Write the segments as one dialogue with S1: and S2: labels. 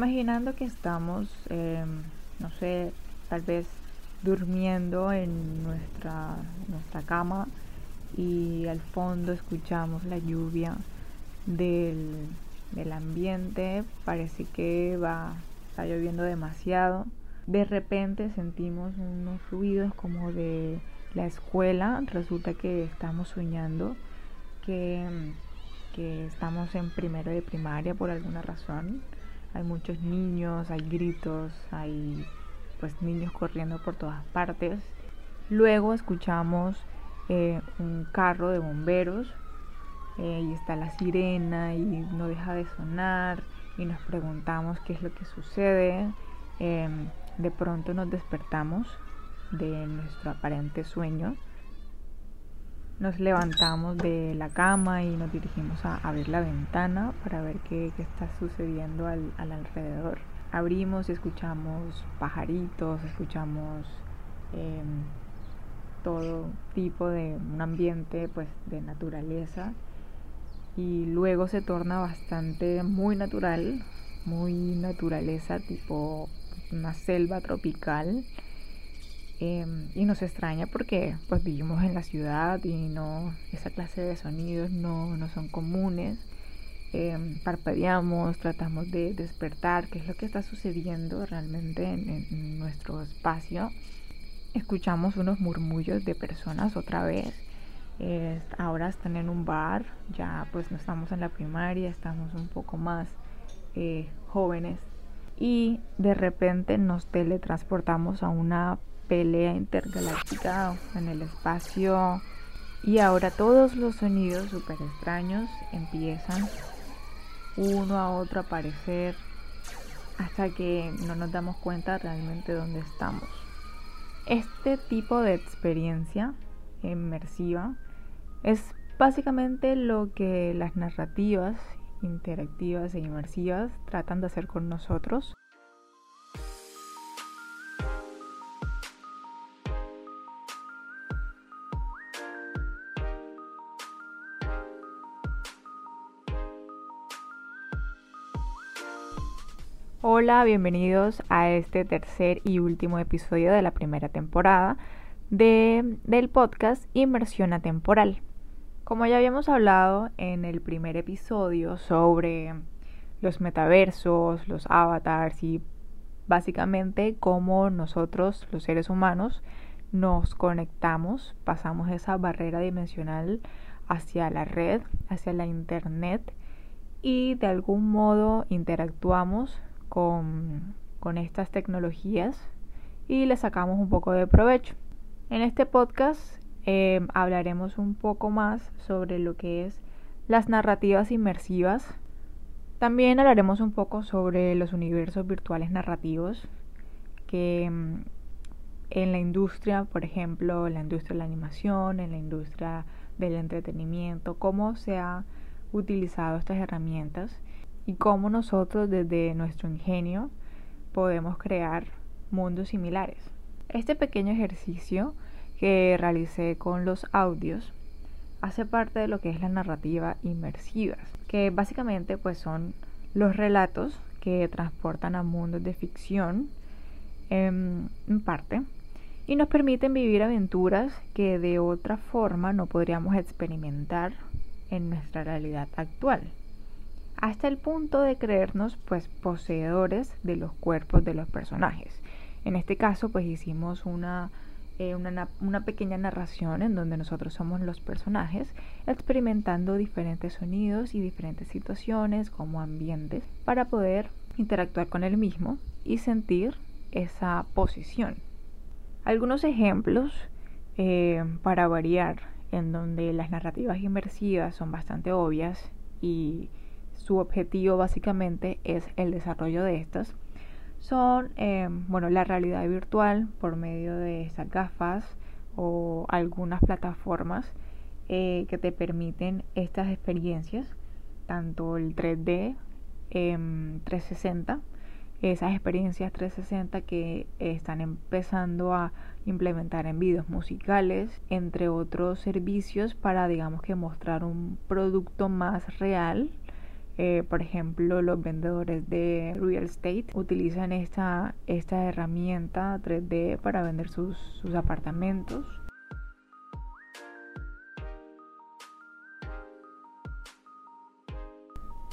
S1: Imaginando que estamos, em, no sé, tal vez durmiendo en nuestra, nuestra cama y al fondo escuchamos la lluvia del, del ambiente, parece que va, está lloviendo demasiado. De repente sentimos unos ruidos como de la escuela, resulta que estamos soñando que, que estamos en primero de primaria por alguna razón. Hay muchos niños, hay gritos, hay pues niños corriendo por todas partes. Luego escuchamos eh, un carro de bomberos eh, y está la sirena y no deja de sonar y nos preguntamos qué es lo que sucede. Em, de pronto nos despertamos de nuestro aparente sueño. Nos levantamos de la cama y nos dirigimos a abrir la ventana para ver qué, está sucediendo al alrededor. Abrimos y escuchamos pajaritos, escuchamos em, todo tipo de un ambiente pues de naturaleza. Y luego se torna bastante muy natural, muy naturaleza tipo una selva tropical em, y nos extraña porque pues vivimos en la ciudad y no esa clase de sonidos no, no son comunes Em, parpadeamos, tratamos de despertar qué es lo que está sucediendo realmente en, nuestro espacio. Escuchamos unos murmullos de personas otra vez. ahora están en un bar, ya pues no estamos en la primaria, estamos un poco más eh, jóvenes. Y de repente nos teletransportamos a una pelea intergaláctica en el espacio. Y ahora todos los sonidos súper extraños empiezan uno a otro aparecer hasta que no nos damos cuenta realmente dónde estamos. Este tipo de experiencia inmersiva es básicamente lo que las narrativas interactivas e inmersivas tratan de hacer con nosotros Hola, bienvenidos a este tercer y último episodio de la primera temporada de, del podcast Inmersión Atemporal. Como ya habíamos hablado en el primer episodio sobre los metaversos, los avatars y básicamente cómo nosotros, los seres humanos, nos conectamos, pasamos esa barrera dimensional hacia la red, hacia la internet y de algún modo interactuamos con, estas tecnologías y le sacamos un poco de provecho. En este podcast em, hablaremos un poco más sobre lo que es las narrativas inmersivas. También hablaremos un poco sobre los universos virtuales narrativos que em, en la industria, por ejemplo, en la industria de la animación, en la industria del entretenimiento, cómo se ha utilizado estas herramientas y cómo nosotros desde nuestro ingenio podemos crear mundos similares. Este pequeño ejercicio que realicé con los audios hace parte de lo que es la narrativa inmersiva, que básicamente pues son los relatos que transportan a mundos de ficción en, en parte y nos permiten vivir aventuras que de otra forma no podríamos experimentar en nuestra realidad actual hasta el punto de creernos pues poseedores de los cuerpos de los personajes. En este caso pues hicimos una, eh, una, pequeña narración en donde nosotros somos los personajes experimentando diferentes sonidos y diferentes situaciones como ambientes para poder interactuar con el mismo y sentir esa posición. Algunos ejemplos eh, para variar en donde las narrativas inmersivas son bastante obvias y su objetivo básicamente es el desarrollo de estas, son eh, bueno, la realidad virtual por medio de estas gafas o algunas plataformas eh, que te permiten estas experiencias, tanto el 3D 360, em, esas experiencias 360 que están empezando a implementar en videos musicales, entre otros servicios para digamos que mostrar un producto más real Eh, por ejemplo, los vendedores de real estate utilizan esta, esta herramienta 3D para vender sus, sus apartamentos.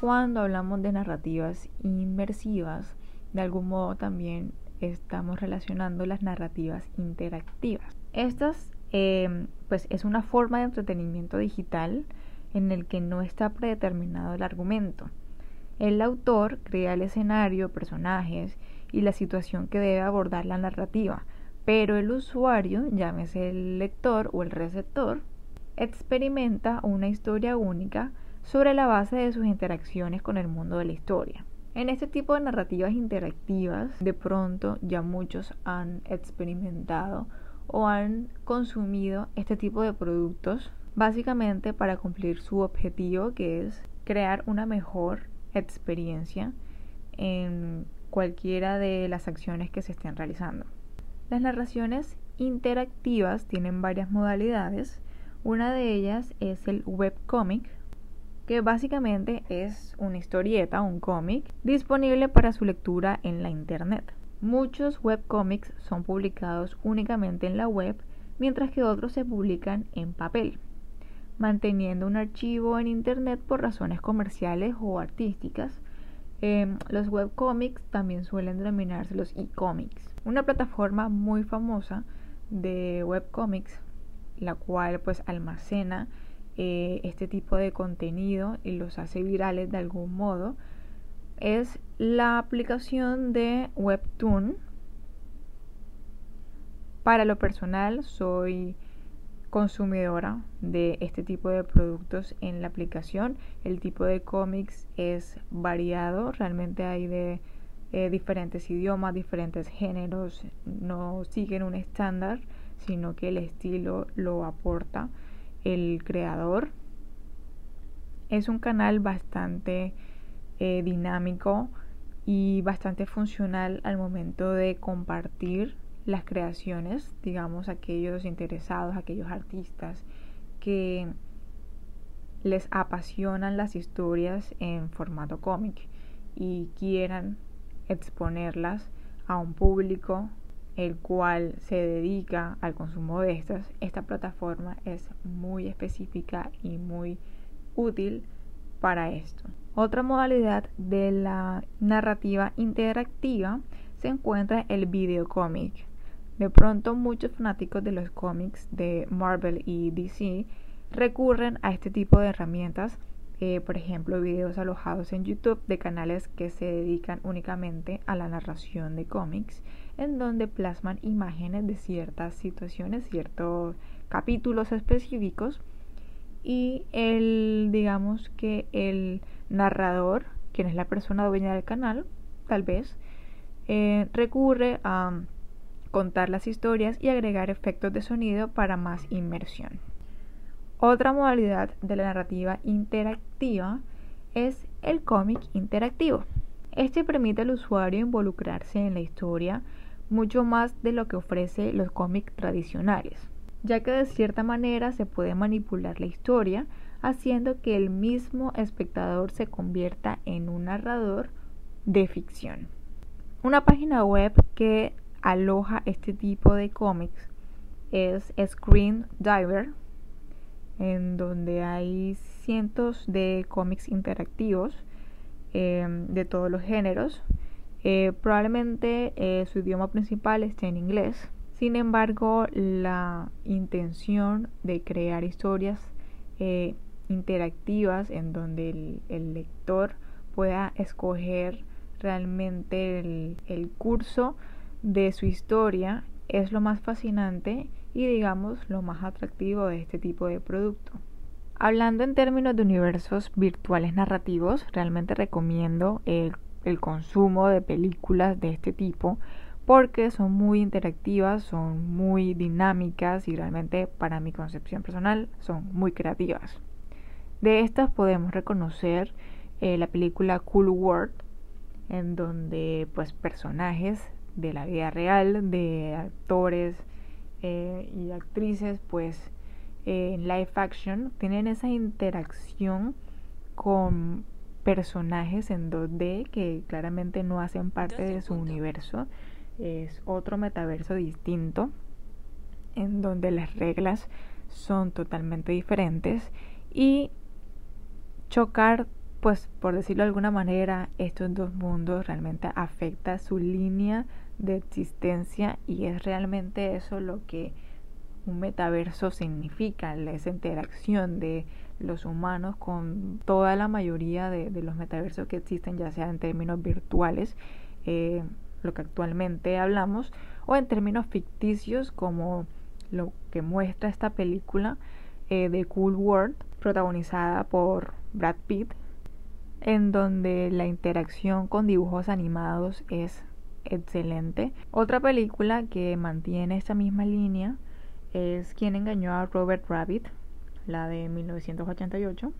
S1: Cuando hablamos de narrativas inmersivas, de algún modo también estamos relacionando las narrativas interactivas. Estas, eh, pues, es una forma de entretenimiento digital en el que no está predeterminado el argumento. El autor crea el escenario, personajes y la situación que debe abordar la narrativa, pero el usuario, llámese el lector o el receptor, experimenta una historia única sobre la base de sus interacciones con el mundo de la historia. En este tipo de narrativas interactivas, de pronto ya muchos han experimentado o han consumido este tipo de productos básicamente para cumplir su objetivo que es crear una mejor experiencia en cualquiera de las acciones que se estén realizando. Las narraciones interactivas tienen varias modalidades. Una de ellas es el webcomic, que básicamente es una historieta, un cómic, disponible para su lectura en la internet. Muchos webcomics son publicados únicamente en la web, mientras que otros se publican en papel manteniendo un archivo en Internet por razones comerciales o artísticas. Eh, los webcomics también suelen denominarse los e-comics. Una plataforma muy famosa de webcomics, la cual pues almacena eh, este tipo de contenido y los hace virales de algún modo, es la aplicación de Webtoon. Para lo personal, soy consumidora de este tipo de productos en la aplicación. El tipo de cómics es variado, realmente hay de eh, diferentes idiomas, diferentes géneros, no siguen un estándar, sino que el estilo lo aporta el creador. Es un canal bastante eh, dinámico y bastante funcional al momento de compartir las creaciones, digamos, aquellos interesados, aquellos artistas que les apasionan las historias en formato cómic y quieran exponerlas a un público el cual se dedica al consumo de estas, esta plataforma es muy específica y muy útil para esto. Otra modalidad de la narrativa interactiva se encuentra el videocómic. De pronto muchos fanáticos de los cómics de Marvel y DC recurren a este tipo de herramientas, eh, por ejemplo videos alojados en YouTube de canales que se dedican únicamente a la narración de cómics, en donde plasman imágenes de ciertas situaciones, ciertos capítulos específicos. Y el digamos que el narrador, quien es la persona dueña del canal, tal vez, eh, recurre a contar las historias y agregar efectos de sonido para más inmersión. Otra modalidad de la narrativa interactiva es el cómic interactivo. Este permite al usuario involucrarse en la historia mucho más de lo que ofrece los cómics tradicionales, ya que de cierta manera se puede manipular la historia haciendo que el mismo espectador se convierta en un narrador de ficción. Una página web que aloja este tipo de cómics es Screen Diver, en donde hay cientos de cómics interactivos em, de todos los géneros. Eh, probablemente eh, su idioma principal esté en inglés. Sin embargo, la intención de crear historias eh, interactivas en donde el, lector pueda escoger realmente el, el curso de su historia es lo más fascinante y digamos lo más atractivo de este tipo de producto. Hablando en términos de universos virtuales narrativos, realmente recomiendo el, consumo de películas de este tipo porque son muy interactivas, son muy dinámicas y realmente para mi concepción personal son muy creativas. De estas podemos reconocer eh, la película Cool World, en donde pues personajes de la vida real, de actores eh, y actrices, pues en live action tienen esa interacción con personajes en 2D que claramente no hacen parte de su universo. Es otro metaverso distinto en donde las reglas son totalmente diferentes y chocar, pues por decirlo de alguna manera, estos dos mundos realmente afecta su línea de existencia y es realmente eso lo que un metaverso significa, esa interacción de los humanos con toda la mayoría de, los metaversos que existen, ya sea en términos virtuales, eh, lo que actualmente hablamos, o en términos ficticios como lo que muestra esta película eh, de Cool World, protagonizada por Brad Pitt, en donde la interacción con dibujos animados es excelente. Otra película que mantiene esta misma línea es Quien engañó a Robert Rabbit, la de 1988.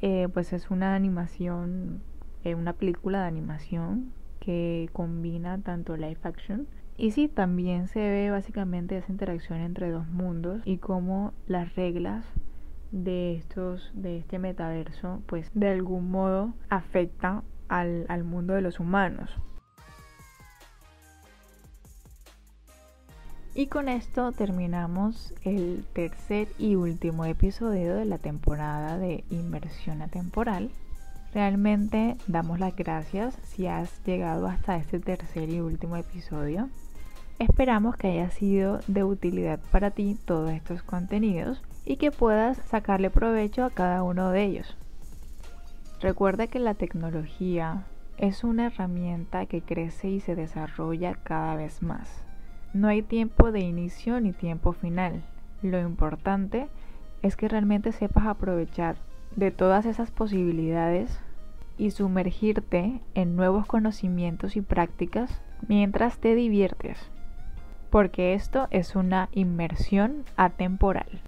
S1: Eh, pues es una animación, eh, una película de animación que combina tanto live action y sí, también se ve básicamente esa interacción entre dos mundos y cómo las reglas de estos de este metaverso pues de algún modo afectan al, al mundo de los humanos. Y con esto terminamos el tercer y último episodio de la temporada de Inversión Atemporal. Realmente damos las gracias si has llegado hasta este tercer y último episodio. Esperamos que haya sido de utilidad para ti todos estos contenidos y que puedas sacarle provecho a cada uno de ellos. Recuerda que la tecnología es una herramienta que crece y se desarrolla cada vez más. No hay tiempo de inicio ni tiempo final. Lo importante es que realmente sepas aprovechar de todas esas posibilidades y sumergirte en nuevos conocimientos y prácticas mientras te diviertes, porque esto es una inmersión atemporal.